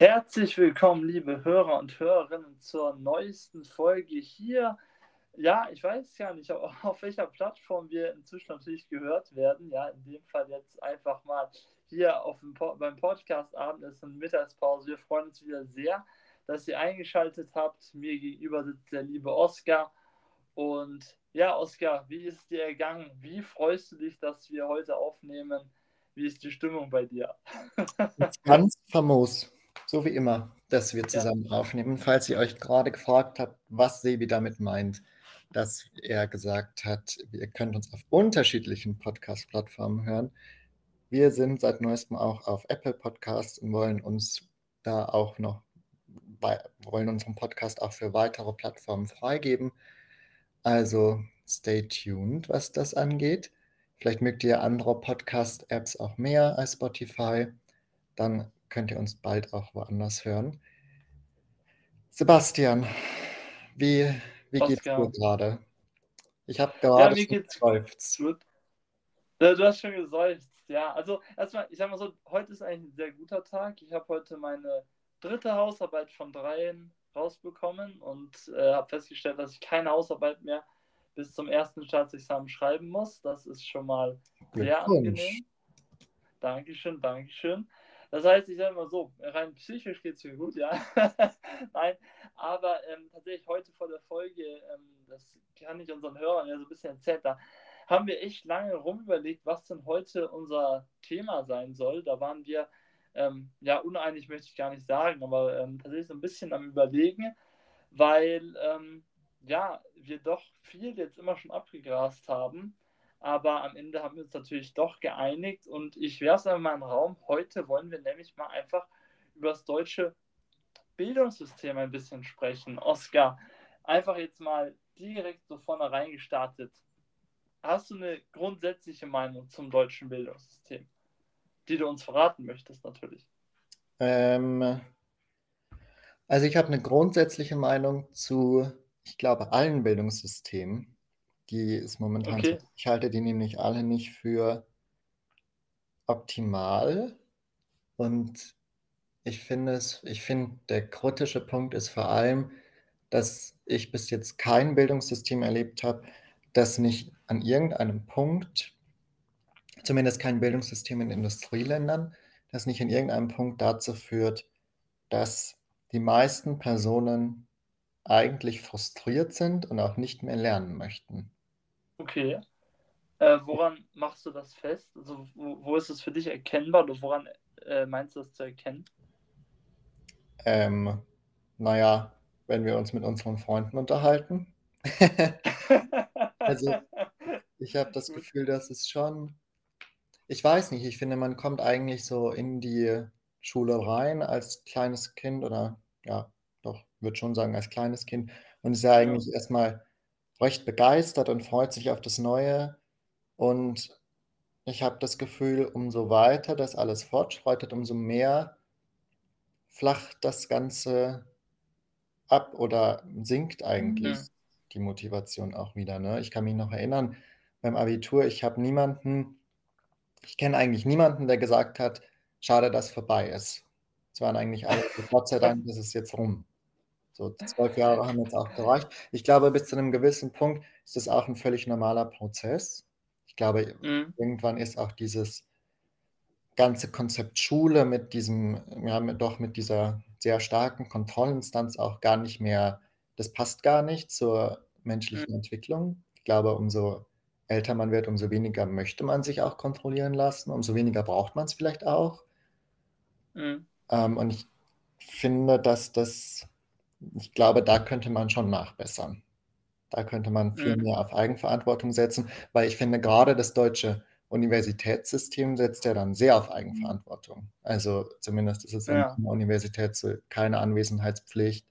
Herzlich willkommen, liebe Hörer und Hörerinnen, zur neuesten Folge hier. Ja, ich weiß ja nicht, auf welcher Plattform wir inzwischen natürlich gehört werden. Ja, in dem Fall jetzt einfach mal hier auf dem, beim Podcast-Abend ist eine Mittagspause. Wir freuen uns wieder sehr, dass ihr eingeschaltet habt. Mir gegenüber sitzt der liebe Oskar. Und ja, Oskar, wie ist es dir ergangen? Wie freust du dich, dass wir heute aufnehmen? Wie ist die Stimmung bei dir? Ganz famos. So wie immer, dass wir zusammen ja. aufnehmen. Falls ihr euch gerade gefragt habt, was Sebi damit meint, dass er gesagt hat, ihr könnt uns auf unterschiedlichen Podcast-Plattformen hören. Wir sind seit neuestem auch auf Apple Podcasts und wollen uns da auch noch, wollen unseren Podcast auch für weitere Plattformen freigeben. Also stay tuned, was das angeht. Vielleicht mögt ihr andere Podcast-Apps auch mehr als Spotify. Dann könnt ihr uns bald auch woanders hören. Sebastian, wie, wie geht's dir gerade? Ich habe gerade ja, mir geseufzt. Gut. Ja, du hast schon geseufzt, ja. Also erstmal, ich sag mal so, heute ist eigentlich ein sehr guter Tag. Ich habe heute meine dritte Hausarbeit von dreien rausbekommen und äh, habe festgestellt, dass ich keine Hausarbeit mehr bis zum ersten Staatsexamen schreiben muss. Das ist schon mal sehr angenehm. Dankeschön, Dankeschön. Das heißt, ich sage mal so, rein psychisch geht es mir gut, ja. Nein, aber ähm, tatsächlich heute vor der Folge, ähm, das kann ich unseren Hörern ja so ein bisschen erzählt, da haben wir echt lange rumüberlegt, was denn heute unser Thema sein soll. Da waren wir, ähm, ja, uneinig möchte ich gar nicht sagen, aber ähm, tatsächlich so ein bisschen am Überlegen, weil, ähm, ja, wir doch viel jetzt immer schon abgegrast haben aber am Ende haben wir uns natürlich doch geeinigt und ich werfe es in den Raum. Heute wollen wir nämlich mal einfach über das deutsche Bildungssystem ein bisschen sprechen. Oskar, einfach jetzt mal direkt so vorne gestartet. Hast du eine grundsätzliche Meinung zum deutschen Bildungssystem, die du uns verraten möchtest natürlich? Ähm, also ich habe eine grundsätzliche Meinung zu, ich glaube, allen Bildungssystemen. Die ist momentan okay. so. Ich halte die nämlich alle nicht für optimal. Und ich finde es, ich finde, der kritische Punkt ist vor allem, dass ich bis jetzt kein Bildungssystem erlebt habe, das nicht an irgendeinem Punkt, zumindest kein Bildungssystem in Industrieländern, das nicht in irgendeinem Punkt dazu führt, dass die meisten Personen eigentlich frustriert sind und auch nicht mehr lernen möchten. Okay. Äh, woran machst du das fest? Also, wo, wo, ist es für dich erkennbar oder woran äh, meinst du das zu erkennen? Ähm, naja, wenn wir uns mit unseren Freunden unterhalten. also, ich habe das Gefühl, dass es schon. Ich weiß nicht, ich finde, man kommt eigentlich so in die Schule rein als kleines Kind oder ja, doch, würde schon sagen, als kleines Kind und ist ja eigentlich ja. erstmal recht begeistert und freut sich auf das Neue. Und ich habe das Gefühl, umso weiter das alles fortschreitet, umso mehr flacht das Ganze ab oder sinkt eigentlich mhm. die Motivation auch wieder. Ne? Ich kann mich noch erinnern, beim Abitur, ich habe niemanden, ich kenne eigentlich niemanden, der gesagt hat, schade, dass vorbei ist. Es waren eigentlich alle, Gott sei Dank ist es jetzt rum. So zwölf Jahre haben jetzt auch gereicht. Ich glaube, bis zu einem gewissen Punkt ist das auch ein völlig normaler Prozess. Ich glaube, mhm. irgendwann ist auch dieses ganze Konzept Schule mit diesem, ja, mit, doch mit dieser sehr starken Kontrollinstanz auch gar nicht mehr, das passt gar nicht zur menschlichen mhm. Entwicklung. Ich glaube, umso älter man wird, umso weniger möchte man sich auch kontrollieren lassen, umso weniger braucht man es vielleicht auch. Mhm. Ähm, und ich finde, dass das ich glaube, da könnte man schon nachbessern. Da könnte man viel mehr auf Eigenverantwortung setzen, weil ich finde, gerade das deutsche Universitätssystem setzt ja dann sehr auf Eigenverantwortung. Also zumindest ist es ja. in der Universität so keine Anwesenheitspflicht.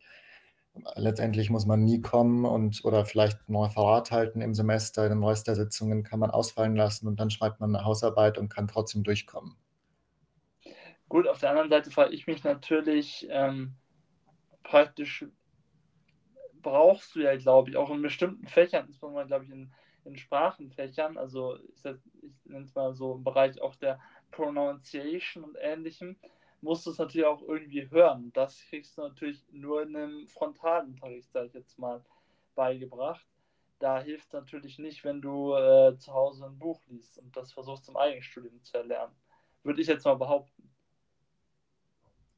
Letztendlich muss man nie kommen und oder vielleicht ein Referat halten im Semester. Den Rest der Sitzungen kann man ausfallen lassen und dann schreibt man eine Hausarbeit und kann trotzdem durchkommen. Gut, auf der anderen Seite frage ich mich natürlich, ähm, praktisch brauchst du ja, glaube ich, auch in bestimmten Fächern, insbesondere, glaube ich, in, in Sprachenfächern, also ich, ich nenne es mal so im Bereich auch der Pronunciation und ähnlichem, musst du es natürlich auch irgendwie hören. Das kriegst du natürlich nur in einem Frontalunterricht, sag ich jetzt mal, beigebracht. Da hilft es natürlich nicht, wenn du äh, zu Hause ein Buch liest und das versuchst zum Eigenstudium zu erlernen. Würde ich jetzt mal behaupten.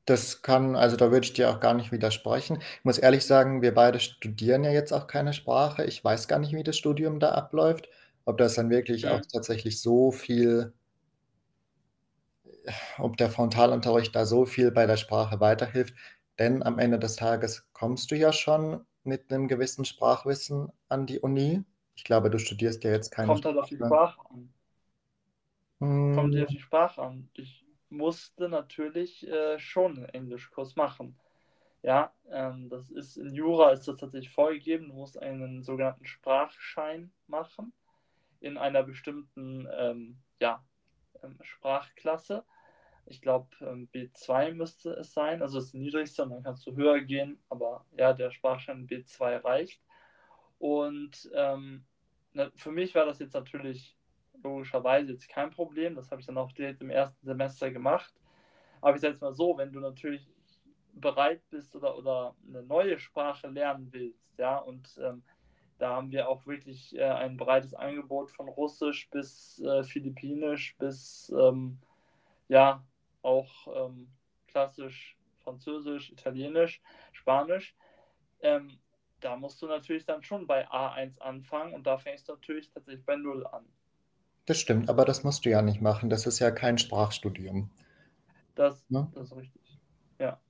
Das kann, also da würde ich dir auch gar nicht widersprechen. Ich muss ehrlich sagen, wir beide studieren ja jetzt auch keine Sprache. Ich weiß gar nicht, wie das Studium da abläuft. Ob das dann wirklich auch Mhm. tatsächlich so viel ob der Frontalunterricht da so viel bei der Sprache weiterhilft. Denn am Ende des Tages kommst du ja schon mit 'nem gewissen Sprachwissen an die Uni. Ich glaube, du studierst ja jetzt keine Kommt halt auf die Sprache. Sprache an. Kommt ja Hm. auf die Sprache an. Ich musste natürlich äh, schon 'n Englischkurs machen. Ja, ähm, das ist in Jura ist das tatsächlich vorgegeben. Du musst einen sogenannten Sprachschein machen in einer bestimmten ähm, ja, ähm, Sprachklasse. Ich glaube, ähm, B2 müsste es sein, also das niedrigste und dann kannst du höher gehen, aber ja, der Sprachschein B2 reicht. Und ähm, ne, für mich war das jetzt natürlich logischerweise jetzt kein Problem. Das habe ich dann auch direkt im ersten Semester gemacht. Aber ich sage jetzt mal so, wenn du natürlich bereit bist oder, oder eine neue Sprache lernen willst, ja, und ähm, da haben wir auch wirklich äh, ein breites Angebot von Russisch bis äh, Philippinisch bis ähm, ja auch ähm, klassisch Französisch, Italienisch, Spanisch. Ähm, da musst du natürlich dann schon bei A1 anfangen und da fängst du natürlich tatsächlich bei Null an. Das stimmt, aber das musst du ja nicht machen. Das ist ja kein Sprachstudium. Das, Ne? das ist richtig. Ja.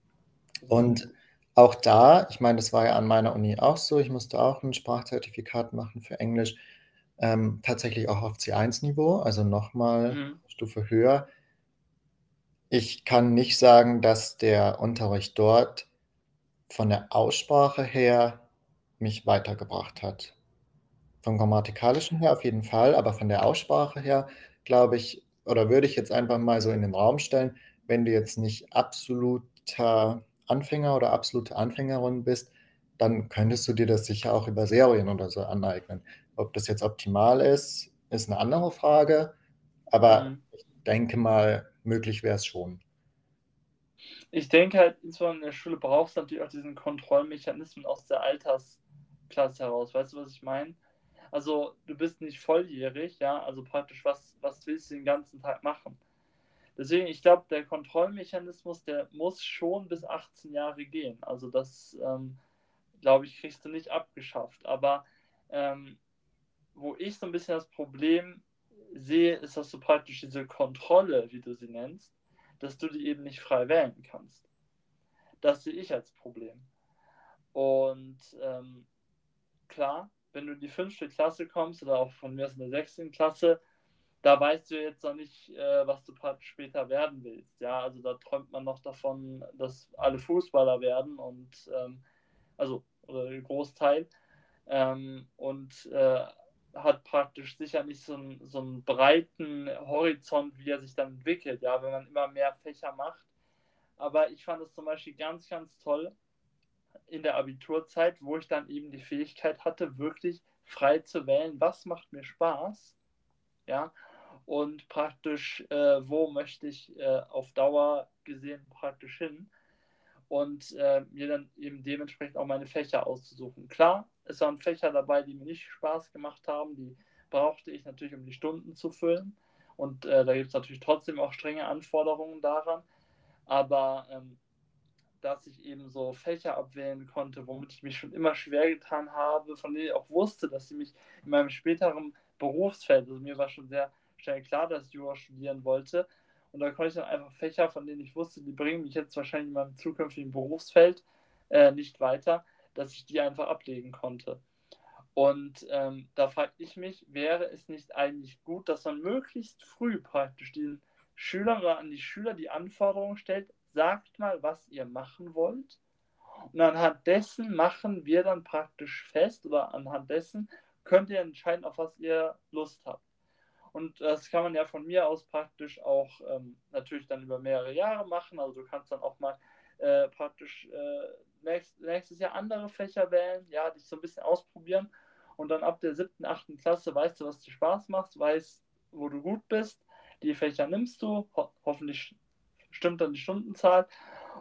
Und auch da, ich meine, das war ja an meiner Uni auch so, ich musste auch 'n Sprachzertifikat machen für Englisch, ähm, tatsächlich auch auf C1-Niveau, also noch mal Mhm. Stufe höher. Ich kann nicht sagen, dass der Unterricht dort von der Aussprache her mich weitergebracht hat. Vom Grammatikalischen her auf jeden Fall, aber von der Aussprache her, glaube ich oder würde ich jetzt einfach mal so in den Raum stellen, wenn du jetzt nicht absoluter Anfänger oder absolute Anfängerin bist, dann könntest du dir das sicher auch über Serien oder so aneignen. Ob das jetzt optimal ist, ist 'ne andere Frage, aber Mhm. ich denke mal, möglich wäre es schon. Ich denke halt, insbesondere in der Schule brauchst du natürlich auch diesen Kontrollmechanismen aus der Altersklasse heraus. Weißt du, was ich meine? Also, du bist nicht volljährig, ja, also praktisch, was, was willst du den ganzen Tag machen? Deswegen, ich glaube, der Kontrollmechanismus, der muss schon bis 18 Jahre gehen. Also, das, ähm, glaube ich, kriegst du nicht abgeschafft. Aber ähm, wo ich so ein bisschen das Problem sehe, ist, dass du praktisch diese Kontrolle, wie du sie nennst, dass du die eben nicht frei wählen kannst. Das sehe ich als Problem. Und ähm, klar, wenn du in die fünfte Klasse kommst oder auch von mir aus in der sechsten Klasse, da weißt du jetzt noch nicht, äh, was du später werden willst. Ja, also da träumt man noch davon, dass alle Fußballer werden und ähm, also oder ein Großteil ähm, und äh, hat praktisch sicher nicht so einen, so einen breiten Horizont, wie er sich dann entwickelt, ja, wenn man immer mehr Fächer macht. Aber ich fand es zum Beispiel ganz, ganz toll in der Abiturzeit, wo ich dann eben die Fähigkeit hatte, wirklich frei zu wählen, was macht mir Spaß, ja, und praktisch, äh, wo möchte ich äh, auf Dauer gesehen praktisch hin und äh, mir dann eben dementsprechend auch meine Fächer auszusuchen. Klar, es waren Fächer dabei, die mir nicht Spaß gemacht haben, die brauchte ich natürlich, um die Stunden zu füllen. Und äh, da gibt es natürlich trotzdem auch strenge Anforderungen daran. Aber ähm, dass ich eben so Fächer abwählen konnte, womit ich mich schon immer schwer getan habe, von denen ich auch wusste, dass sie mich in meinem späteren Berufsfeld, also mir war schon sehr schnell klar, dass ich Jura studieren wollte, und da konnte ich dann einfach Fächer, von denen ich wusste, die bringen mich jetzt wahrscheinlich in meinem zukünftigen Berufsfeld äh, nicht weiter, dass ich die einfach ablegen konnte. Und ähm, da frage ich mich, wäre es nicht eigentlich gut, dass man möglichst früh praktisch den Schülern oder an die Schüler die Anforderung stellt, sagt mal, was ihr machen wollt. Und anhand dessen machen wir dann praktisch fest oder anhand dessen könnt ihr entscheiden, auf was ihr Lust habt. Und das kann man ja von mir aus praktisch auch ähm, natürlich dann über mehrere Jahre machen. Also du kannst dann auch mal äh, praktisch äh, nächst, nächstes Jahr andere Fächer wählen, ja, dich so ein bisschen ausprobieren. Und dann ab der siebten, achten Klasse weißt du, was dir Spaß macht, weißt, wo du gut bist. Die Fächer nimmst du, ho hoffentlich stimmt dann die Stundenzahl.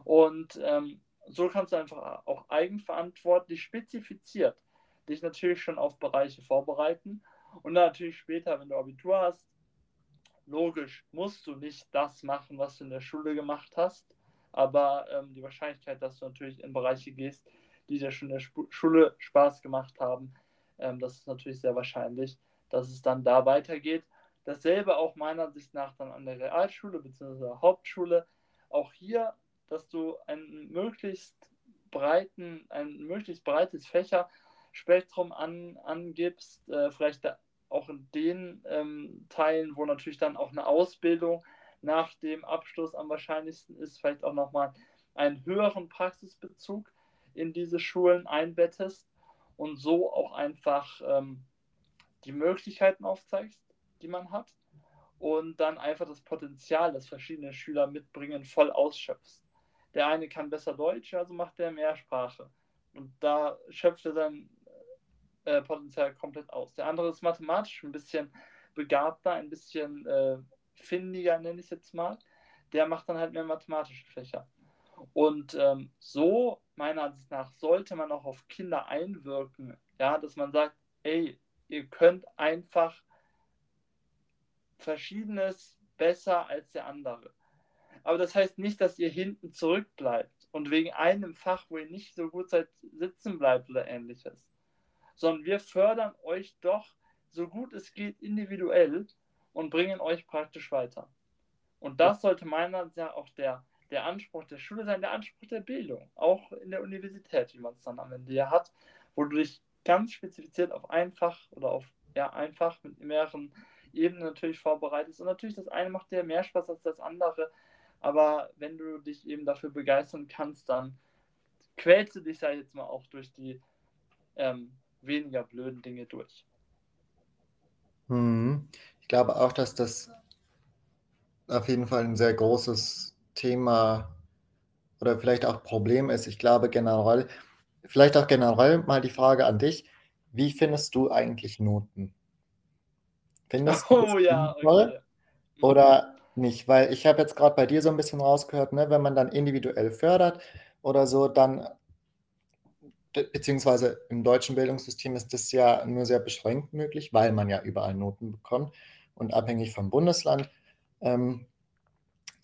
Und ähm, so kannst du einfach auch eigenverantwortlich spezifiziert dich natürlich schon auf Bereiche vorbereiten. Und natürlich später, wenn du Abitur hast, logisch musst du nicht das machen, was du in der Schule gemacht hast. Aber ähm, die Wahrscheinlichkeit, dass du natürlich in Bereiche gehst, die dir schon in der Sp Schule Spaß gemacht haben, ähm, das ist natürlich sehr wahrscheinlich, dass es dann da weitergeht. Dasselbe auch meiner Sicht nach dann an der Realschule bzw. Hauptschule. Auch hier, dass du einen möglichst breiten, ein möglichst breites Fächerspektrum an, angibst, äh, vielleicht auch in den ähm, Teilen, wo natürlich dann auch eine Ausbildung nach dem Abschluss am wahrscheinlichsten ist, vielleicht auch nochmal einen höheren Praxisbezug in diese Schulen einbettest und so auch einfach ähm, die Möglichkeiten aufzeigst, die man hat und dann einfach das Potenzial, das verschiedene Schüler mitbringen, voll ausschöpfst. Der eine kann besser Deutsch, also macht der mehr Sprache. Und da schöpft er sein äh, Potenzial komplett aus. Der andere ist mathematisch ein bisschen begabter, ein bisschen äh, findiger, nenne ich es jetzt mal. Der macht dann halt mehr mathematische Fächer. Und ähm, so, meiner Ansicht nach, sollte man auch auf Kinder einwirken. Ja, dass man sagt, ey, ihr könnt einfach Verschiedenes besser als der andere. Aber das heißt nicht, dass ihr hinten zurückbleibt und wegen einem Fach, wo ihr nicht so gut seid, sitzen bleibt oder ähnliches. Sondern wir fördern euch doch so gut es geht individuell und bringen euch praktisch weiter. Und das sollte meiner Ansicht nach auch der, der Anspruch der Schule sein, der Anspruch der Bildung, auch in der Universität, wie man es dann am Ende ja hat, wo du dich ganz spezifiziert auf einfach oder auf ja einfach mit mehreren Ebenen natürlich vorbereitest. Und natürlich das eine macht dir mehr Spaß als das andere, aber wenn du dich eben dafür begeistern kannst, dann quälst du dich ja jetzt mal auch durch die ähm, weniger blöden Dinge durch. Hm. Ich glaube auch, dass das auf jeden Fall ein sehr großes Thema oder vielleicht auch Problem ist. Ich glaube generell, vielleicht auch generell mal die Frage an dich, wie findest du eigentlich Noten? Findest oh, du ja, okay. oder nicht? Weil ich habe jetzt gerade bei dir so ein bisschen rausgehört, ne, wenn man dann individuell fördert oder so, dann beziehungsweise im deutschen Bildungssystem ist das ja nur sehr beschränkt möglich, weil man ja überall Noten bekommt und abhängig vom Bundesland ähm,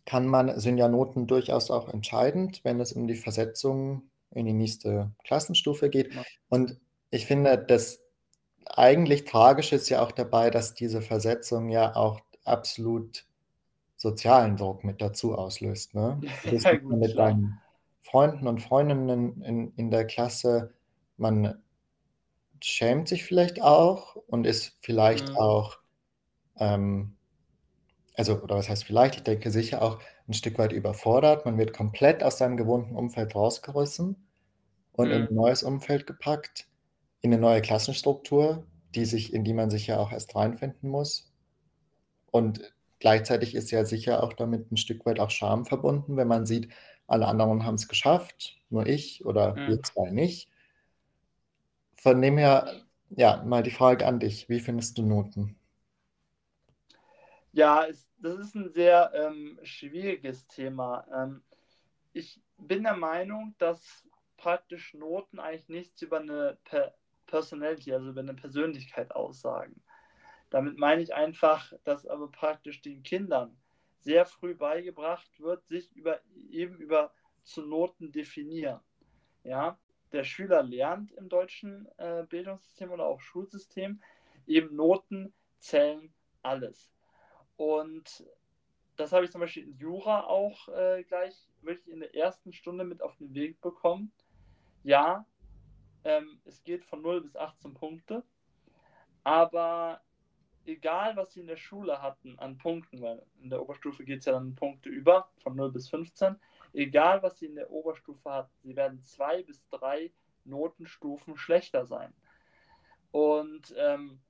kann man, sind ja Noten durchaus auch entscheidend, wenn es um die Versetzung in die nächste Klassenstufe geht. Und ich finde, das eigentlich Tragische ist ja auch dabei, dass diese Versetzung ja auch absolut sozialen Druck mit dazu auslöst. Ne? Das ja, gut, mit klar. deinen Freunden und Freundinnen in, in der Klasse, man schämt sich vielleicht auch und ist vielleicht mhm. auch, ähm, also, oder was heißt vielleicht, ich denke sicher auch ein Stück weit überfordert. Man wird komplett aus seinem gewohnten Umfeld rausgerissen und mhm. in ein neues Umfeld gepackt, in eine neue Klassenstruktur, die sich, in die man sich ja auch erst reinfinden muss. Und gleichzeitig ist ja sicher auch damit ein Stück weit auch Scham verbunden, wenn man sieht, alle anderen haben es geschafft, nur ich oder mhm. wir zwei nicht. Von dem her, ja, mal die Frage an dich, wie findest du Noten? Ja, es, das ist ein sehr ähm, schwieriges Thema. Ähm, ich bin der Meinung, dass praktisch Noten eigentlich nichts über eine per Personality, also über eine Persönlichkeit aussagen. Damit meine ich einfach, dass aber praktisch den Kindern sehr früh beigebracht wird, sich über, eben über zu Noten definieren. Ja, der Schüler lernt im deutschen äh, Bildungssystem oder auch Schulsystem eben Noten zählen alles. Und das habe ich zum Beispiel in Jura auch äh, gleich wirklich in der ersten Stunde mit auf den Weg bekommen. Ja, ähm, es geht von 0 bis 18 Punkte, aber egal was sie in der Schule hatten an Punkten, weil in der Oberstufe geht es ja dann Punkte über, von 0 bis 15, egal was sie in der Oberstufe hatten, sie werden zwei bis drei Notenstufen schlechter sein. Und ähm,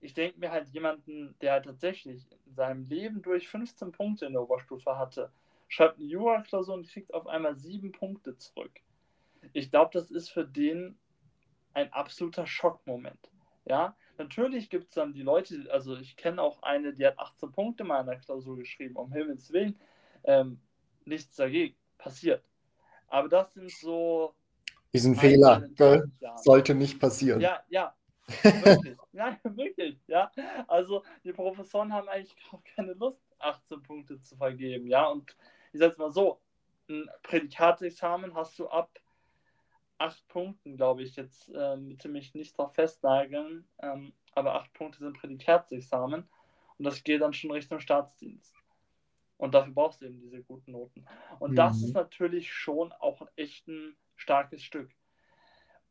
ich denke mir halt jemanden, der halt tatsächlich in seinem Leben durch 15 Punkte in der Oberstufe hatte, schreibt eine Jura-Klausur und kriegt auf einmal sieben Punkte zurück. Ich glaube, das ist für den ein absoluter Schockmoment. Ja, Natürlich gibt es dann die Leute, also ich kenne auch eine, die hat 18 Punkte in meiner Klausur geschrieben, um Himmels Willen. Ähm, nichts dagegen. Passiert. Aber das sind so. Ein Fehler, gell? Sollte nicht passieren. Ja, ja. Wirklich. Nein, wirklich. Ja. Also die Professoren haben eigentlich auch keine Lust, 18 Punkte zu vergeben. Ja. Und ich sage mal so: ein Prädikatsexamen hast du ab acht Punkten, glaube ich. Jetzt äh, bitte mich nicht darauf festnageln. Ähm, aber acht Punkte sind Prädikatsexamen. Und das geht dann schon Richtung Staatsdienst. Und dafür brauchst du eben diese guten Noten. Und mhm. das ist natürlich schon auch echt ein starkes Stück.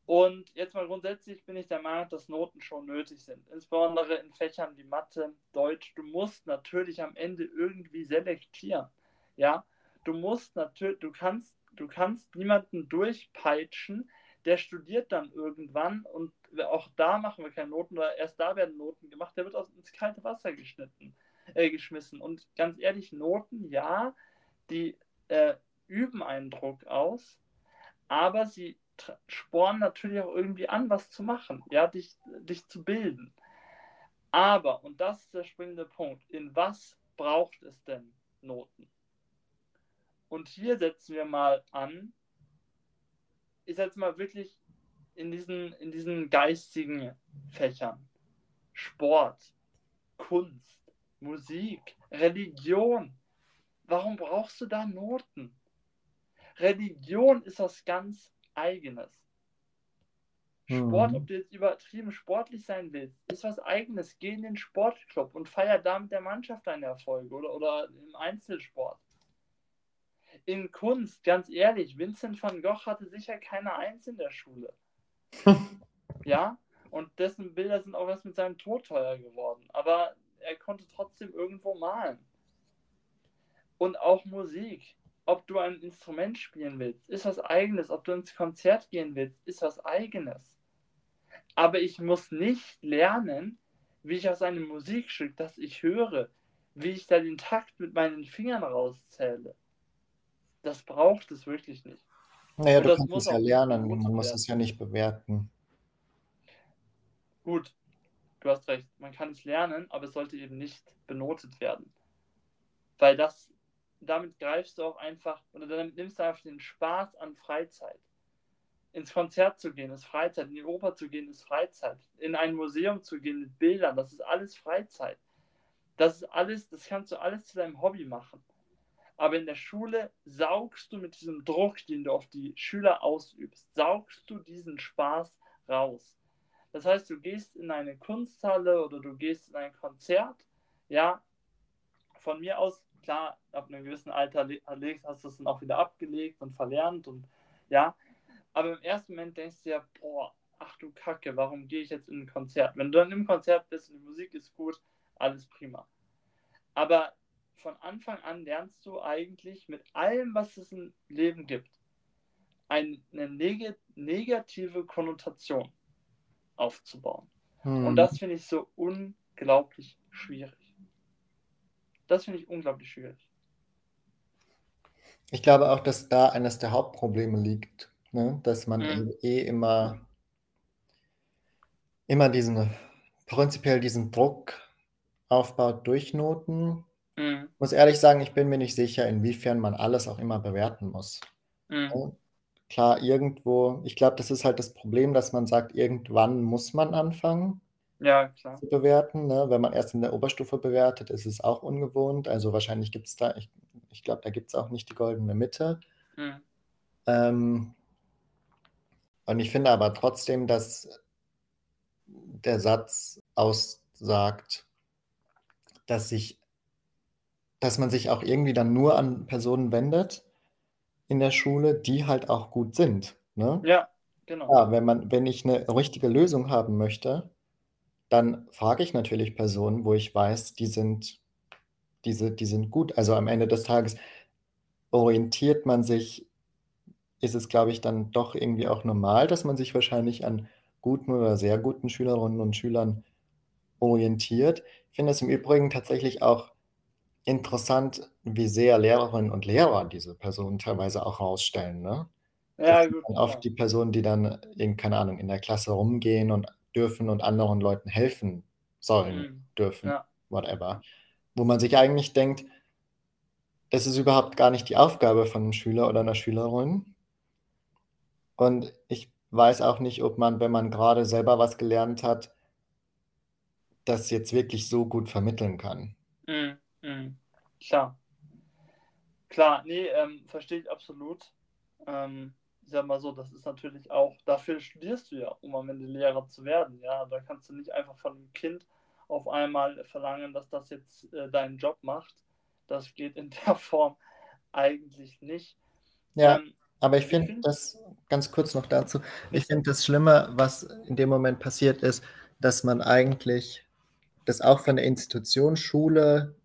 Und jetzt mal grundsätzlich bin ich der Meinung, dass Noten schon nötig sind. Insbesondere in Fächern wie Mathe, Deutsch. Du musst natürlich am Ende irgendwie selektieren. Ja, du musst natürlich, du kannst, du kannst niemanden durchpeitschen, der studiert dann irgendwann und auch da machen wir keine Noten oder erst da werden Noten gemacht, der wird ins kalte Wasser geschnitten äh, geschmissen. Und ganz ehrlich, Noten, ja, die äh, üben einen Druck aus, aber sie spornen natürlich auch irgendwie an, was zu machen, ja, dich, dich zu bilden. Aber, und das ist der springende Punkt, in was braucht es denn Noten? Und hier setzen wir mal an, ich setze mal wirklich in diesen, in diesen geistigen Fächern. Sport, Kunst, Musik, Religion. Warum brauchst du da Noten? Religion ist was ganz Eigenes. Sport, mhm. ob du jetzt übertrieben sportlich sein willst, ist was Eigenes. Geh in den Sportclub und feier da mit der Mannschaft deine Erfolge oder, oder im Einzelsport. In Kunst, ganz ehrlich, Vincent van Gogh hatte sicher keine Eins in der Schule. ja, und dessen Bilder sind auch erst mit seinem Tod teuer geworden. Aber er konnte trotzdem irgendwo malen. Und auch Musik. Ob du ein Instrument spielen willst, ist was eigenes. Ob du ins Konzert gehen willst, ist was eigenes. Aber ich muss nicht lernen, wie ich aus einem Musikstück, das ich höre, wie ich da den Takt mit meinen Fingern rauszähle. Das braucht es wirklich nicht. Naja, du kannst es ja lernen, man muss es ja nicht bewerten. Gut, du hast recht, man kann es lernen, aber es sollte eben nicht benotet werden. Weil das, damit greifst du auch einfach, oder damit nimmst du einfach den Spaß an Freizeit. Ins Konzert zu gehen ist Freizeit, in die Oper zu gehen ist Freizeit, in ein Museum zu gehen mit Bildern, das ist alles Freizeit. Das ist alles, das kannst du alles zu deinem Hobby machen. Aber in der Schule saugst du mit diesem Druck, den du auf die Schüler ausübst, saugst du diesen Spaß raus. Das heißt, du gehst in eine Kunsthalle oder du gehst in ein Konzert, ja, von mir aus, klar, ab einem gewissen Alter hast du es dann auch wieder abgelegt und verlernt und ja, aber im ersten Moment denkst du ja, boah, ach du Kacke, warum gehe ich jetzt in ein Konzert? Wenn du dann im Konzert bist und die Musik ist gut, alles prima. Aber von Anfang an lernst du eigentlich mit allem, was es im Leben gibt, eine neg negative Konnotation aufzubauen. Hm. Und das finde ich so unglaublich schwierig. Das finde ich unglaublich schwierig. Ich glaube auch, dass da eines der Hauptprobleme liegt, ne? dass man mhm. eh immer, immer diesen, prinzipiell diesen Druck aufbaut durch Noten. Mhm. Ich muss ehrlich sagen, ich bin mir nicht sicher, inwiefern man alles auch immer bewerten muss. Mhm. Klar, irgendwo ich glaube, das ist halt das Problem, dass man sagt, irgendwann muss man anfangen Ja, zu bewerten, ne? Wenn man erst in der Oberstufe bewertet, ist es auch ungewohnt. Also, wahrscheinlich gibt es da ich ich glaube, da gibt es auch nicht die goldene Mitte. Mhm. Ähm und ich finde aber trotzdem, dass der Satz aussagt, dass sich dass man sich auch irgendwie dann nur an Personen wendet in der Schule, die halt auch gut sind, ne? Ja, genau. Ja, wenn man wenn ich eine richtige Lösung haben möchte, dann frage ich natürlich Personen, wo ich weiß, die sind diese die sind gut. Also, am Ende des Tages orientiert man sich ist es, glaube ich, dann doch irgendwie auch normal, dass man sich wahrscheinlich an guten oder sehr guten Schülerinnen und Schülern orientiert. Ich finde es im Übrigen tatsächlich auch interessant, wie sehr Lehrerinnen und Lehrer diese Personen teilweise auch rausstellen, ne? Ja, gut, oft die Personen, die dann in keine Ahnung, in der Klasse rumgehen und dürfen und anderen Leuten helfen sollen, Mhm. dürfen, Ja. whatever. Wo man sich eigentlich denkt das ist überhaupt gar nicht die Aufgabe von einem Schüler oder einer Schülerin. Und ich weiß auch nicht, ob man, wenn man gerade selber was gelernt hat, das jetzt wirklich so gut vermitteln kann. Klar. Klar, nee, ähm, verstehe ich absolut. Ähm, ich sag mal so, das ist natürlich auch, dafür studierst du ja, um am Ende Lehrer zu werden. Ja, da kannst du nicht einfach von einem Kind auf einmal verlangen, dass das jetzt äh, deinen Job macht. Das geht in der Form eigentlich nicht. Ja, ähm, aber ich finde find, das, ganz kurz noch dazu, ich finde das Schlimme, was in dem Moment passiert ist, dass man eigentlich, dass auch von der Institution Schule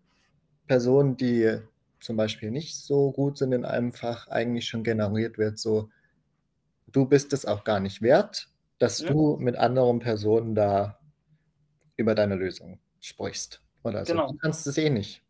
Personen, die zum Beispiel nicht so gut sind in einem Fach, eigentlich schon generiert wird, so, du bist es auch gar nicht wert, dass ja. du mit anderen Personen da über deine Lösung sprichst. Oder so. Genau. Du kannst es eh nicht.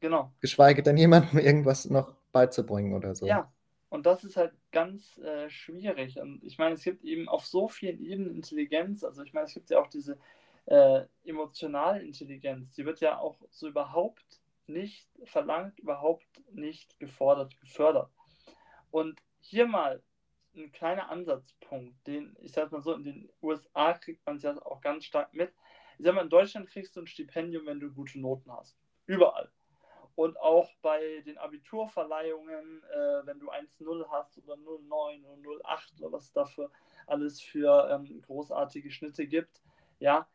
Genau. Geschweige denn jemandem irgendwas noch beizubringen oder so. Ja, und das ist halt ganz äh, schwierig. Und ich meine, es gibt eben auf so vielen Ebenen Intelligenz. Also ich meine, es gibt ja auch diese äh, emotionale Intelligenz. Die wird ja auch so überhaupt nicht verlangt, überhaupt nicht gefordert, gefördert. Und hier mal ein kleiner Ansatzpunkt, den, ich sag mal so, in den USA kriegt man es ja auch ganz stark mit. Ich sag mal, in Deutschland kriegst du ein Stipendium, wenn du gute Noten hast. Überall. Und auch bei den Abiturverleihungen, äh, wenn du 1-0 hast oder 0-9 oder 0-8 oder was dafür alles für ähm, großartige Schnitte gibt, ja,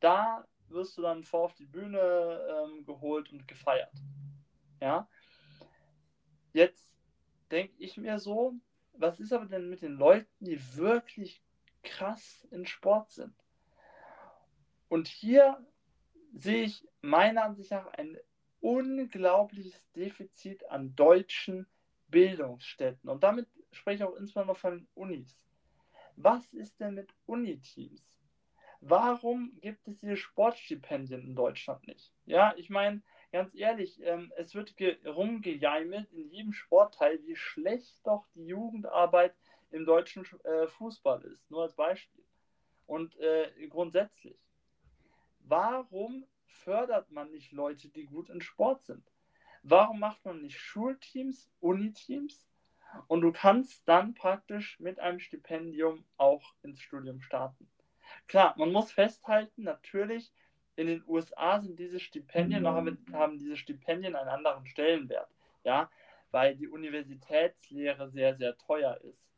da wirst du dann vor auf die Bühne ähm, geholt und gefeiert. Ja. Jetzt denke ich mir so, was ist aber denn mit den Leuten, die wirklich krass in Sport sind? Und hier sehe ich meiner Ansicht nach ein unglaubliches Defizit an deutschen Bildungsstätten. Und damit spreche ich auch insbesondere von Unis. Was ist denn mit Uniteams? Warum gibt es diese Sportstipendien in Deutschland nicht? Ja, ich meine, ganz ehrlich, ähm, es wird rumgejaimelt in jedem Sportteil, wie schlecht doch die Jugendarbeit im deutschen äh, Fußball ist. Nur als Beispiel. Und äh, grundsätzlich, warum fördert man nicht Leute, die gut in Sport sind? Warum macht man nicht Schulteams, Uniteams? Und du kannst dann praktisch mit einem Stipendium auch ins Studium starten. Klar, man muss festhalten, natürlich, in den USA sind diese Stipendien, haben, haben diese Stipendien einen anderen Stellenwert. Ja, weil die Universitätslehre sehr, sehr teuer ist.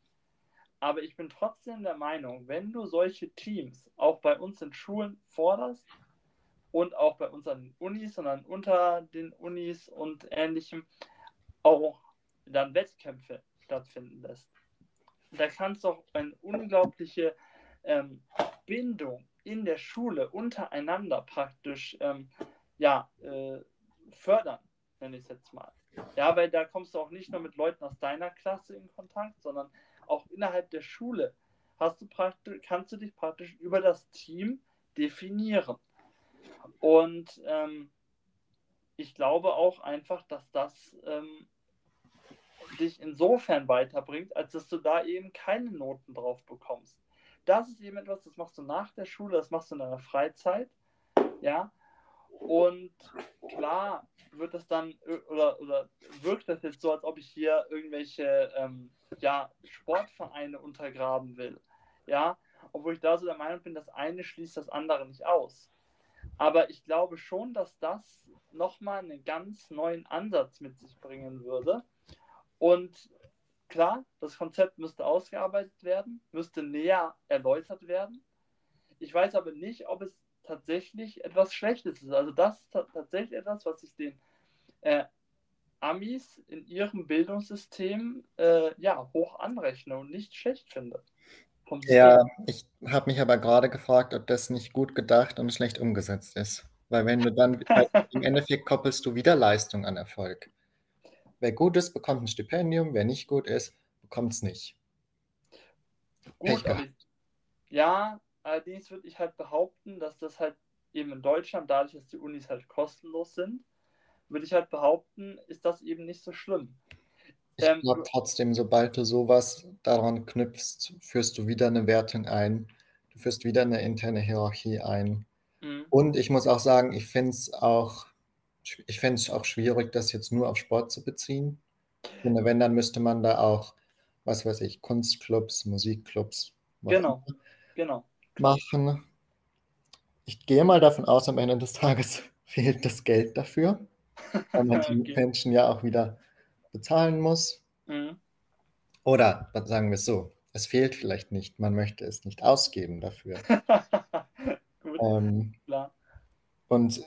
Aber ich bin trotzdem der Meinung, wenn du solche Teams auch bei uns in Schulen forderst, und auch bei unseren Unis, sondern unter den Unis und ähnlichem auch dann Wettkämpfe stattfinden lässt. Da kann es doch eine unglaubliche ähm, Bindung in der Schule untereinander praktisch ähm, ja, äh, fördern, nenne ich es jetzt mal. Ja, weil da kommst du auch nicht nur mit Leuten aus deiner Klasse in Kontakt, sondern auch innerhalb der Schule hast du praktisch, kannst du dich praktisch über das Team definieren. Und ähm, ich glaube auch einfach, dass das ähm, dich insofern weiterbringt, als dass du da eben keine Noten drauf bekommst. Das ist eben etwas, das machst du nach der Schule, das machst du in deiner Freizeit. Ja. Und klar wird das dann oder, oder wirkt das jetzt so, als ob ich hier irgendwelche ähm, ja, Sportvereine untergraben will. Ja, obwohl ich da so der Meinung bin, das eine schließt das andere nicht aus. Aber ich glaube schon, dass das nochmal einen ganz neuen Ansatz mit sich bringen würde. Und klar, das Konzept müsste ausgearbeitet werden, müsste näher erläutert werden. Ich weiß aber nicht, ob es tatsächlich etwas Schlechtes ist. Also das ist tatsächlich etwas, was ich den äh, Amis in ihrem Bildungssystem äh, ja, hoch anrechne und nicht schlecht finde. Ja, ich habe mich aber gerade gefragt, ob das nicht gut gedacht und schlecht umgesetzt ist. Weil wenn du dann im Endeffekt koppelst du wieder Leistung an Erfolg. Wer gut ist, bekommt ein Stipendium, wer nicht gut ist, bekommt es nicht. Gut, ja, allerdings würde ich halt behaupten, dass das halt eben in Deutschland, dadurch, dass die Unis halt kostenlos sind, würde ich halt behaupten, ist das eben nicht so schlimm. Ich ähm, glaube trotzdem, sobald du sowas daran knüpfst, führst du wieder eine Wertung ein. Du führst wieder eine interne Hierarchie ein. Mhm. Und ich muss auch sagen, ich finde es auch ich fände es auch schwierig, das jetzt nur auf Sport zu beziehen. Finde, wenn, dann müsste man da auch, was weiß ich, Kunstclubs, Musikclubs Genau, genau. machen. Ich gehe mal davon aus, am Ende des Tages fehlt das Geld dafür, weil man die Okay. Menschen ja auch wieder bezahlen muss. Mhm. Oder sagen wir es so, es fehlt vielleicht nicht, man möchte es nicht ausgeben dafür. Gut, Ähm, klar. und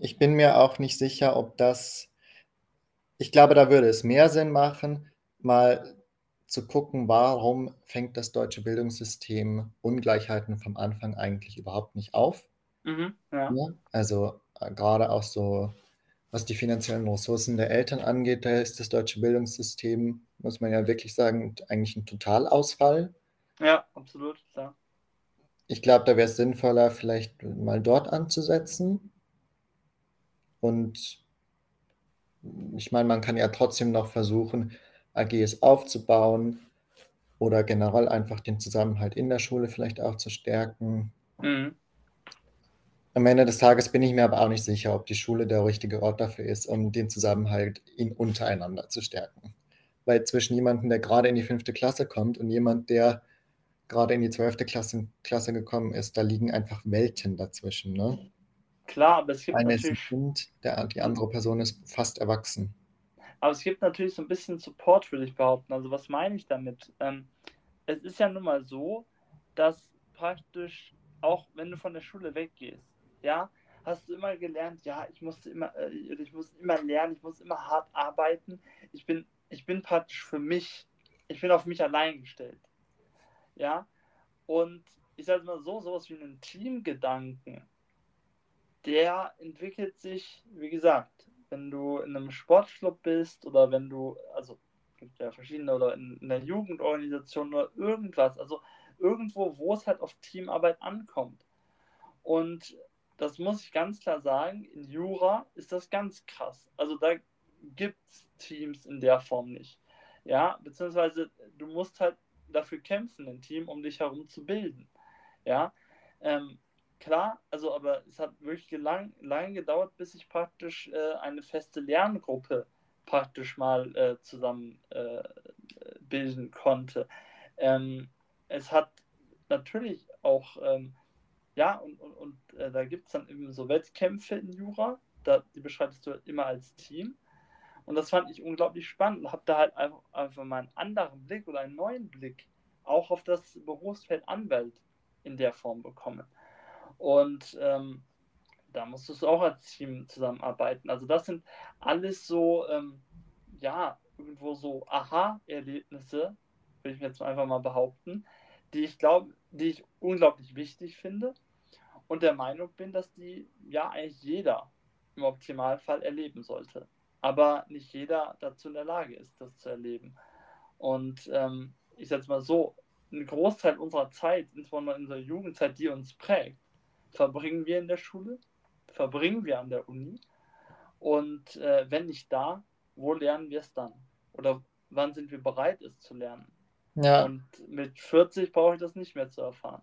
ich bin mir auch nicht sicher, ob das, ich glaube, da würde es mehr Sinn machen, mal zu gucken, warum fängt das deutsche Bildungssystem Ungleichheiten vom Anfang eigentlich überhaupt nicht auf. Mhm. Ja. Ja, also äh, gerade auch so, was die finanziellen Ressourcen der Eltern angeht, da ist das deutsche Bildungssystem, muss man ja wirklich sagen, eigentlich ein Totalausfall. ja, absolut, klar. Ich glaube, da wäre es sinnvoller, vielleicht mal dort anzusetzen. Und ich meine, man kann ja trotzdem noch versuchen, AGs aufzubauen oder generell einfach den Zusammenhalt in der Schule vielleicht auch zu stärken. Mhm. Am Ende des Tages bin ich mir aber auch nicht sicher, ob die Schule der richtige Ort dafür ist, um den Zusammenhalt in untereinander zu stärken. Weil zwischen jemandem, der gerade in die fünfte Klasse kommt und jemand, der gerade in die zwölfte Klasse, Klasse gekommen ist, da liegen einfach Welten dazwischen. Ne? Klar, aber es gibt Eine ist ein natürlich, Kind, der, die andere Person ist fast erwachsen. aber es gibt natürlich so ein bisschen Support, würde ich behaupten. Also was meine ich damit? Ähm, es ist ja nun mal so, dass praktisch auch wenn du von der Schule weggehst, ja, hast du immer gelernt, ja, ich musste immer, äh, ich muss immer lernen, ich muss immer hart arbeiten. Ich bin, ich bin praktisch für mich, ich bin auf mich allein gestellt. Ja, und ich sage mal so, sowas wie einen Teamgedanken, der entwickelt sich, wie gesagt, wenn du in einem Sportclub bist oder wenn du, also gibt ja verschiedene oder in, in der Jugendorganisation oder irgendwas, also irgendwo, wo es halt auf Teamarbeit ankommt. Und das muss ich ganz klar sagen, in Jura ist das ganz krass. Also da gibt es Teams in der Form nicht. Ja, beziehungsweise du musst halt dafür kämpfen, ein Team um dich herum zu bilden. Ja, ähm, klar, also aber es hat wirklich lang, lange gedauert, bis ich praktisch äh, eine feste Lerngruppe praktisch mal äh, zusammen äh, bilden konnte. Ähm, es hat natürlich auch, ähm, ja, und, und, und äh, da gibt es dann eben so Wettkämpfe in Jura, da, die beschreibst du immer als Team. Und das fand ich unglaublich spannend und habe da halt einfach, einfach mal einen anderen Blick oder einen neuen Blick auch auf das Berufsfeld Anwalt in der Form bekommen. Und ähm, da musstest du auch als Team zusammenarbeiten. Also das sind alles so, ähm, ja, irgendwo so Aha-Erlebnisse, würde ich jetzt einfach mal behaupten, die ich glaube, die ich unglaublich wichtig finde und der Meinung bin, dass die ja eigentlich jeder im Optimalfall erleben sollte. Aber nicht jeder dazu in der Lage ist, das zu erleben. Und ähm, ich sage mal so, ein Großteil unserer Zeit, insbesondere in unserer Jugendzeit, die uns prägt, verbringen wir in der Schule, verbringen wir an der Uni. Und äh, wenn nicht da, wo lernen wir es dann? Oder wann sind wir bereit, es zu lernen? Ja, Und mit 40 brauche ich das nicht mehr zu erfahren.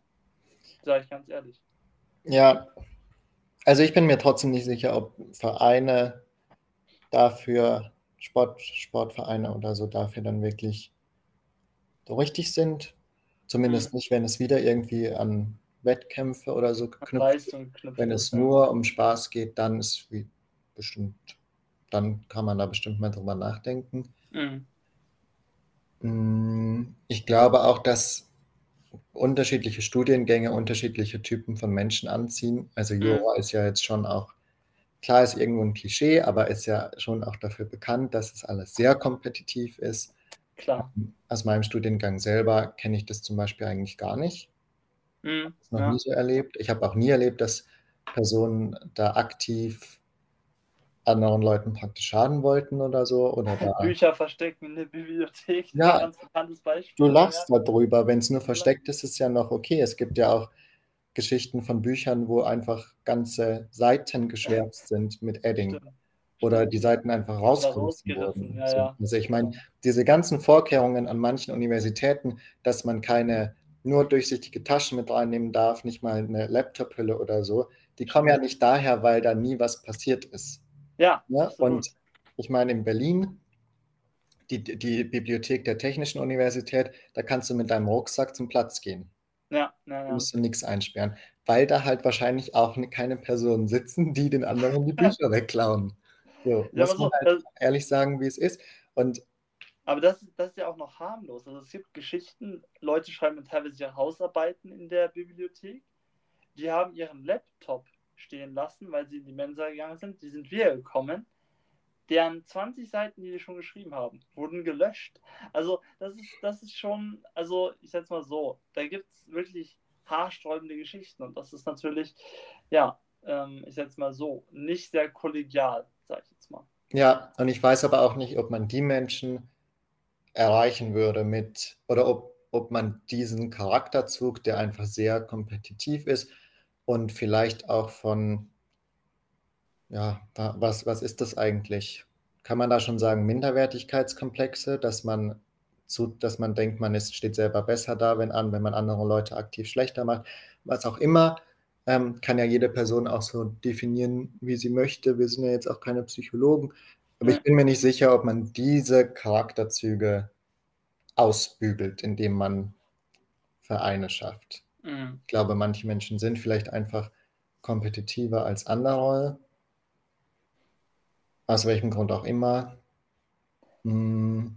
Sage ich ganz ehrlich. ja. Also ich bin mir trotzdem nicht sicher, ob Vereine dafür, Sport, Sportvereine oder so, dafür dann wirklich so richtig sind. Zumindest Mhm. nicht, wenn es wieder irgendwie an Wettkämpfe oder so geknüpft knüpft Wenn es, nur um Spaß geht, dann ist wie bestimmt, dann kann man da bestimmt mal drüber nachdenken. Mhm. Mm, Ich glaube auch, dass unterschiedliche Studiengänge unterschiedliche Typen von Menschen anziehen. Also Jura ist ja jetzt schon auch, klar ist irgendwo ein Klischee, aber ist ja schon auch dafür bekannt, dass es alles sehr kompetitiv ist. Klar. Aus meinem Studiengang selber kenne ich das zum Beispiel eigentlich gar nicht. Mhm. noch Ja. nie so erlebt. Ich habe auch nie erlebt, dass Personen da aktiv anderen Leuten praktisch schaden wollten oder so. Oder da. Bücher verstecken in der Bibliothek, Ja. ein ganz bekanntes Beispiel. Du lachst Ja. darüber. Wenn es nur versteckt ist, ist ja noch okay. Es gibt ja auch Geschichten von Büchern, wo einfach ganze Seiten geschwärzt sind mit Edding. Stimmt. Oder die Seiten einfach rausgerissen wurden. ja, ja. Also ich meine, diese ganzen Vorkehrungen an manchen Universitäten, dass man keine nur durchsichtige Taschen mit reinnehmen darf, nicht mal eine Laptop-Hülle oder so, die kommen ja nicht daher, weil da nie was passiert ist. Ja, absolut. Und ich meine, in Berlin, die, die Bibliothek der Technischen Universität, da kannst du mit deinem Rucksack zum Platz gehen. Ja, ja, ja. musst du nichts einsperren, weil da halt wahrscheinlich auch ne- keine Personen sitzen, die den anderen die Bücher wegklauen. So, Ja, muss aber, so, man halt ehrlich sagen, wie es ist. Und aber das, ist- das ist ja auch noch harmlos. Also es gibt Geschichten, Leute schreiben teilweise ihre Hausarbeiten in der Bibliothek. Die haben ihren Laptop stehen lassen, weil sie in die Mensa gegangen sind. Die sind wiedergekommen. Deren 20 Seiten, die die schon geschrieben haben, wurden gelöscht. Also das ist, das ist schon, also ich sag's mal so, da gibt es wirklich haarsträubende Geschichten. Und das ist natürlich, ja, ähm, ich sag's mal so, nicht sehr kollegial, sag ich jetzt mal. ja, und ich weiß aber auch nicht, ob man die Menschen erreichen würde mit, oder ob, ob man diesen Charakterzug, der einfach sehr kompetitiv ist und vielleicht auch von, ja, wa- was, was ist das eigentlich? Kann man da schon sagen, Minderwertigkeitskomplexe, dass man zu, dass man denkt, man ist, steht selber besser da, wenn an, wenn man andere Leute aktiv schlechter macht, was auch immer, ähm, kann ja jede Person auch so definieren, wie sie möchte. Wir sind ja jetzt auch keine Psychologen, aber ich bin mir nicht sicher, ob man diese Charakterzüge ausbügelt, indem man Vereine schafft. Mhm. Ich glaube, manche Menschen sind vielleicht einfach kompetitiver als andere. Aus welchem Grund auch immer. Hm.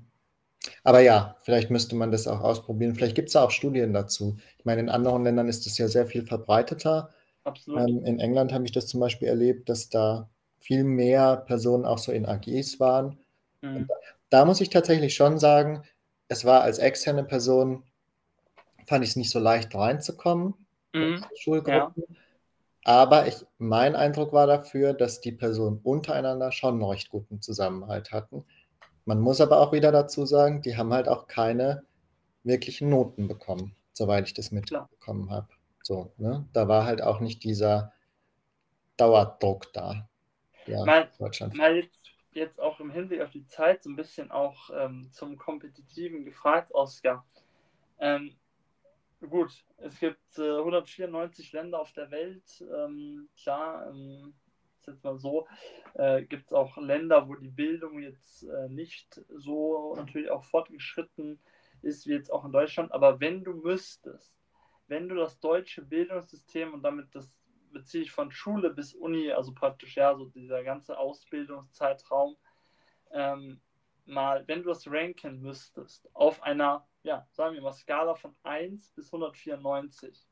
Aber ja, vielleicht müsste man das auch ausprobieren. Vielleicht gibt es ja auch Studien dazu. Ich meine, in anderen Ländern ist es ja sehr viel verbreiteter. Absolut. Ähm, in England habe ich das zum Beispiel erlebt, dass da viel mehr Personen auch so in AGs waren. Mhm. Da muss ich tatsächlich schon sagen, es war als externe Person, fand ich es nicht so leicht reinzukommen in Mhm. Schulgruppen. Aber ich, mein Eindruck war dafür, dass die Personen untereinander schon einen recht guten Zusammenhalt hatten. Man muss aber auch wieder dazu sagen, die haben halt auch keine wirklichen Noten bekommen, soweit ich das mitbekommen habe. So, ne? Da war halt auch nicht dieser Dauerdruck da, der Mal, Deutschland mal jetzt, jetzt auch im Hinblick auf die Zeit so ein bisschen auch ähm, zum Kompetitiven gefragt, Oskar. Ähm, gut, es gibt äh, 194 Länder auf der Welt. Ähm, klar, ähm, ist jetzt mal so, äh, gibt es auch Länder, wo die Bildung jetzt äh, nicht so natürlich auch fortgeschritten ist wie jetzt auch in Deutschland. Aber wenn du müsstest, wenn du das deutsche Bildungssystem und damit das beziehe ich von Schule bis Uni, also praktisch ja, so dieser ganze Ausbildungszeitraum, ähm, mal, wenn du das ranken müsstest, auf einer, ja, sagen wir mal, Skala von 1 bis 194,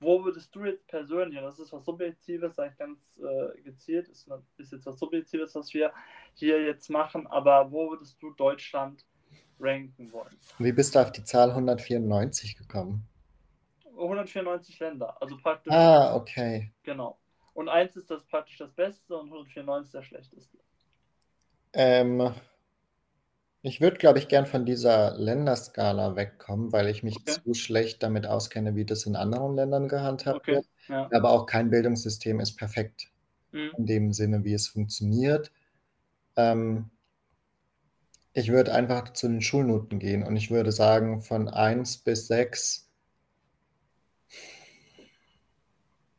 wo würdest du jetzt persönlich, und das ist was Subjektives, sage ich ganz äh, gezielt, ist, ist jetzt was Subjektives, was wir hier jetzt machen, aber wo würdest du Deutschland ranken wollen? Wie bist du auf die Zahl 194 gekommen? 194 Länder, also praktisch, Ah, okay. genau. Und 1 ist das praktisch das Beste und 194 der schlechteste. Ähm, ich würde, glaube ich, gern von dieser Länderskala wegkommen, weil ich mich Okay. zu schlecht damit auskenne, wie das in anderen Ländern gehandhabt Okay, wird. ja. Aber auch kein Bildungssystem ist perfekt Mhm. in dem Sinne, wie es funktioniert. Ähm, ich würde einfach zu den Schulnoten gehen und ich würde sagen, von 1 bis 6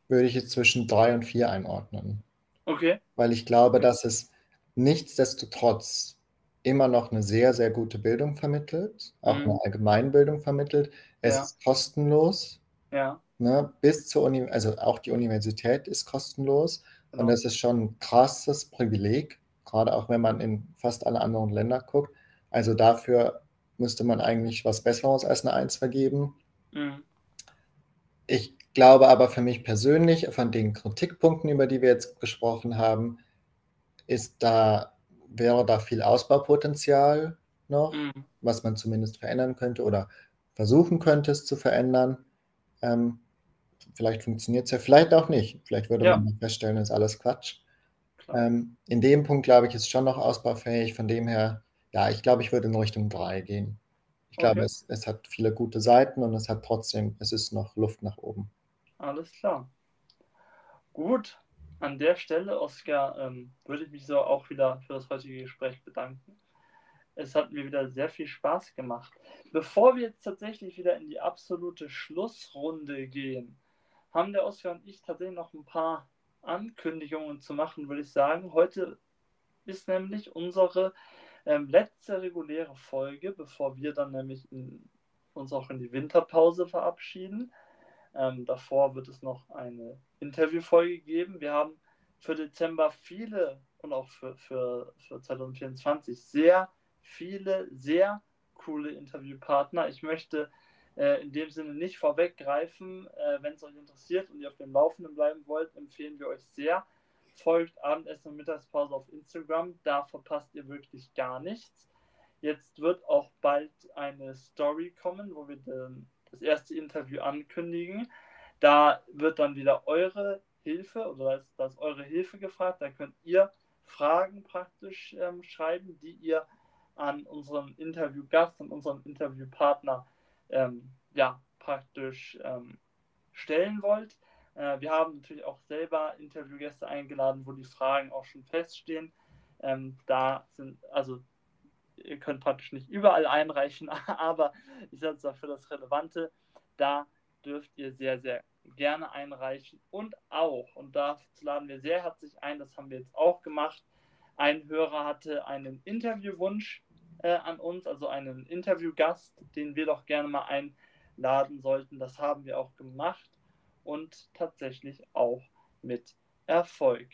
würde ich jetzt zwischen 3 und 4 einordnen. Okay. weil ich glaube, dass es nichtsdestotrotz immer noch eine sehr, sehr gute Bildung vermittelt, auch Mhm. eine Allgemeinbildung vermittelt. Es Ja. ist kostenlos, Ja. ne, bis zur Uni, also auch die Universität ist kostenlos und Genau. das ist schon ein krasses Privileg, gerade auch wenn man in fast alle anderen Länder guckt. Also dafür müsste man eigentlich was Besseres als eine Eins vergeben. Mhm. Ich glaube aber für mich persönlich, von den Kritikpunkten, über die wir jetzt gesprochen haben, ist da, wäre da viel Ausbaupotenzial noch, Mhm. was man zumindest verändern könnte oder versuchen könnte, es zu verändern. Ähm, vielleicht funktioniert es ja, vielleicht auch nicht. Vielleicht würde Ja. man feststellen, ist alles Quatsch. Ähm, in dem Punkt, glaube ich, ist schon noch ausbaufähig. Von dem her, ja, ich glaube, ich würde in Richtung 3 gehen. Ich glaube, Okay. es, es hat viele gute Seiten und es hat trotzdem, es ist noch Luft nach oben. Alles klar. Gut, an der Stelle, Oskar, ähm, würde ich mich so auch wieder für das heutige Gespräch bedanken. Es hat mir wieder sehr viel Spaß gemacht. Bevor wir jetzt tatsächlich wieder in die absolute Schlussrunde gehen, haben der Oskar und ich tatsächlich noch ein paar Ankündigungen zu machen, würde ich sagen. Heute ist nämlich unsere ähm, letzte reguläre Folge, bevor wir dann nämlich in, uns auch in die Winterpause verabschieden. Ähm, davor wird es noch eine Interviewfolge geben. Wir haben für Dezember viele und auch für, für, für 2024 sehr viele, sehr coole Interviewpartner. Ich möchte äh, in dem Sinne nicht vorweggreifen. Äh, Wenn es euch interessiert und ihr auf dem Laufenden bleiben wollt, empfehlen wir euch sehr. Folgt Abendessen und Mittagspause auf Instagram. Da verpasst ihr wirklich gar nichts. Jetzt wird auch bald eine Story kommen, wo wir den, das erste Interview ankündigen. Da wird dann wieder eure Hilfe oder da ist, da ist eure Hilfe gefragt. Da könnt ihr Fragen praktisch ähm, schreiben, die ihr an unseren Interviewgast und unseren Interviewpartner ähm, ja, praktisch ähm, stellen wollt. Äh, wir haben natürlich auch selber Interviewgäste eingeladen, wo die Fragen auch schon feststehen. Ähm, da sind, also ihr könnt praktisch nicht überall einreichen, aber ich sage dafür das Relevante. Da dürft ihr sehr, sehr gerne einreichen und auch, und dazu laden wir sehr herzlich ein, das haben wir jetzt auch gemacht, ein Hörer hatte einen Interviewwunsch äh, an uns, also einen Interviewgast, den wir doch gerne mal einladen sollten. Das haben wir auch gemacht und tatsächlich auch mit Erfolg.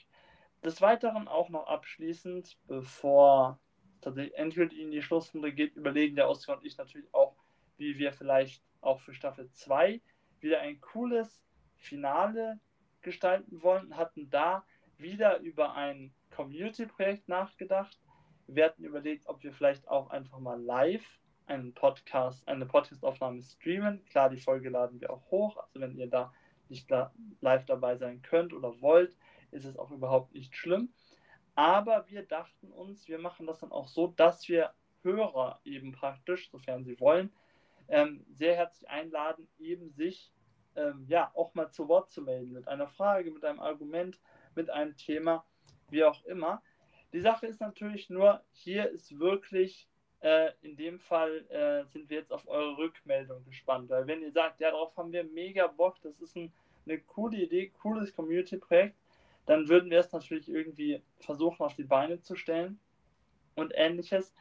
Des Weiteren auch noch abschließend, bevor tatsächlich endgültig in die Schlussrunde geht, überlegen der Oskar und ich natürlich auch, wie wir vielleicht auch für Staffel 2 wieder ein cooles Finale gestalten wollen, hatten da wieder über ein Community-Projekt nachgedacht, wir hatten überlegt, ob wir vielleicht auch einfach mal live einen Podcast, eine Podcast-Aufnahme streamen. Klar, die Folge laden wir auch hoch. Also wenn ihr da nicht live dabei sein könnt oder wollt, ist es auch überhaupt nicht schlimm. Aber wir dachten uns, wir machen das dann auch so, dass wir Hörer eben praktisch, sofern sie wollen, ähm, sehr herzlich einladen, eben sich ähm, ja auch mal zu Wort zu melden mit einer Frage, mit einem Argument, mit einem Thema, wie auch immer. Die Sache ist natürlich nur, hier ist wirklich, äh, in dem Fall äh, sind wir jetzt auf eure Rückmeldung gespannt. Weil wenn ihr sagt, ja, darauf haben wir mega Bock, das ist ein, eine coole Idee, cooles Community-Projekt, dann würden wir es natürlich irgendwie versuchen auf die Beine zu stellen und ähnliches.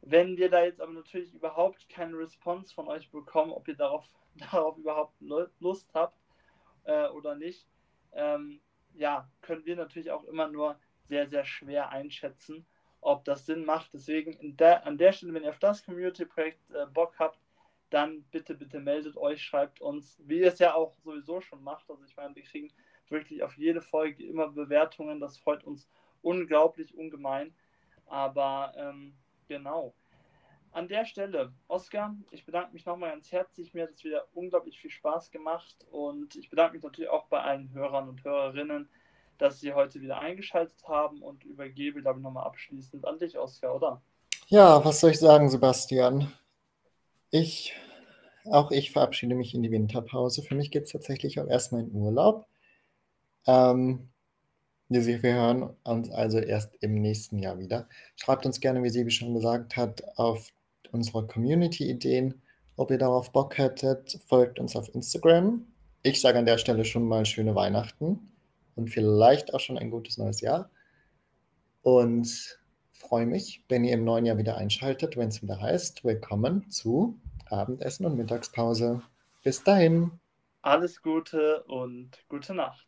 Wenn wir da jetzt aber natürlich überhaupt keine Response von euch bekommen, ob ihr darauf, darauf überhaupt Lust habt äh, oder nicht, ähm, ja, können wir natürlich auch immer nur sehr, sehr schwer einschätzen, ob das Sinn macht. Deswegen der, an der Stelle, wenn ihr auf das Community-Projekt äh, Bock habt, dann bitte, bitte meldet euch, schreibt uns, wie ihr es ja auch sowieso schon macht. Also ich meine, wir kriegen wirklich auf jede Folge immer Bewertungen. Das freut uns unglaublich, ungemein. Aber ähm, genau. An der Stelle, Oskar, ich bedanke mich nochmal ganz herzlich. Mir hat es wieder unglaublich viel Spaß gemacht und ich bedanke mich natürlich auch bei allen Hörern und Hörerinnen, dass Sie heute wieder eingeschaltet haben und übergebe, glaube ich, nochmal abschließend an dich, Oskar, oder? Ja, was soll ich sagen, Sebastian? Ich, auch ich verabschiede mich in die Winterpause. Für mich geht es tatsächlich auch erstmal in Urlaub. Ähm, wir hören uns also erst im nächsten Jahr wieder. Schreibt uns gerne, wie Sibi schon gesagt hat, auf unsere Community-Ideen, ob ihr darauf Bock hättet. Folgt uns auf Instagram. Ich sage an der Stelle schon mal schöne Weihnachten und vielleicht auch schon ein gutes neues Jahr. Und freue mich, wenn ihr im neuen Jahr wieder einschaltet, wenn es wieder heißt, willkommen zu Abendessen und Mittagspause. Bis dahin. Alles Gute und gute Nacht.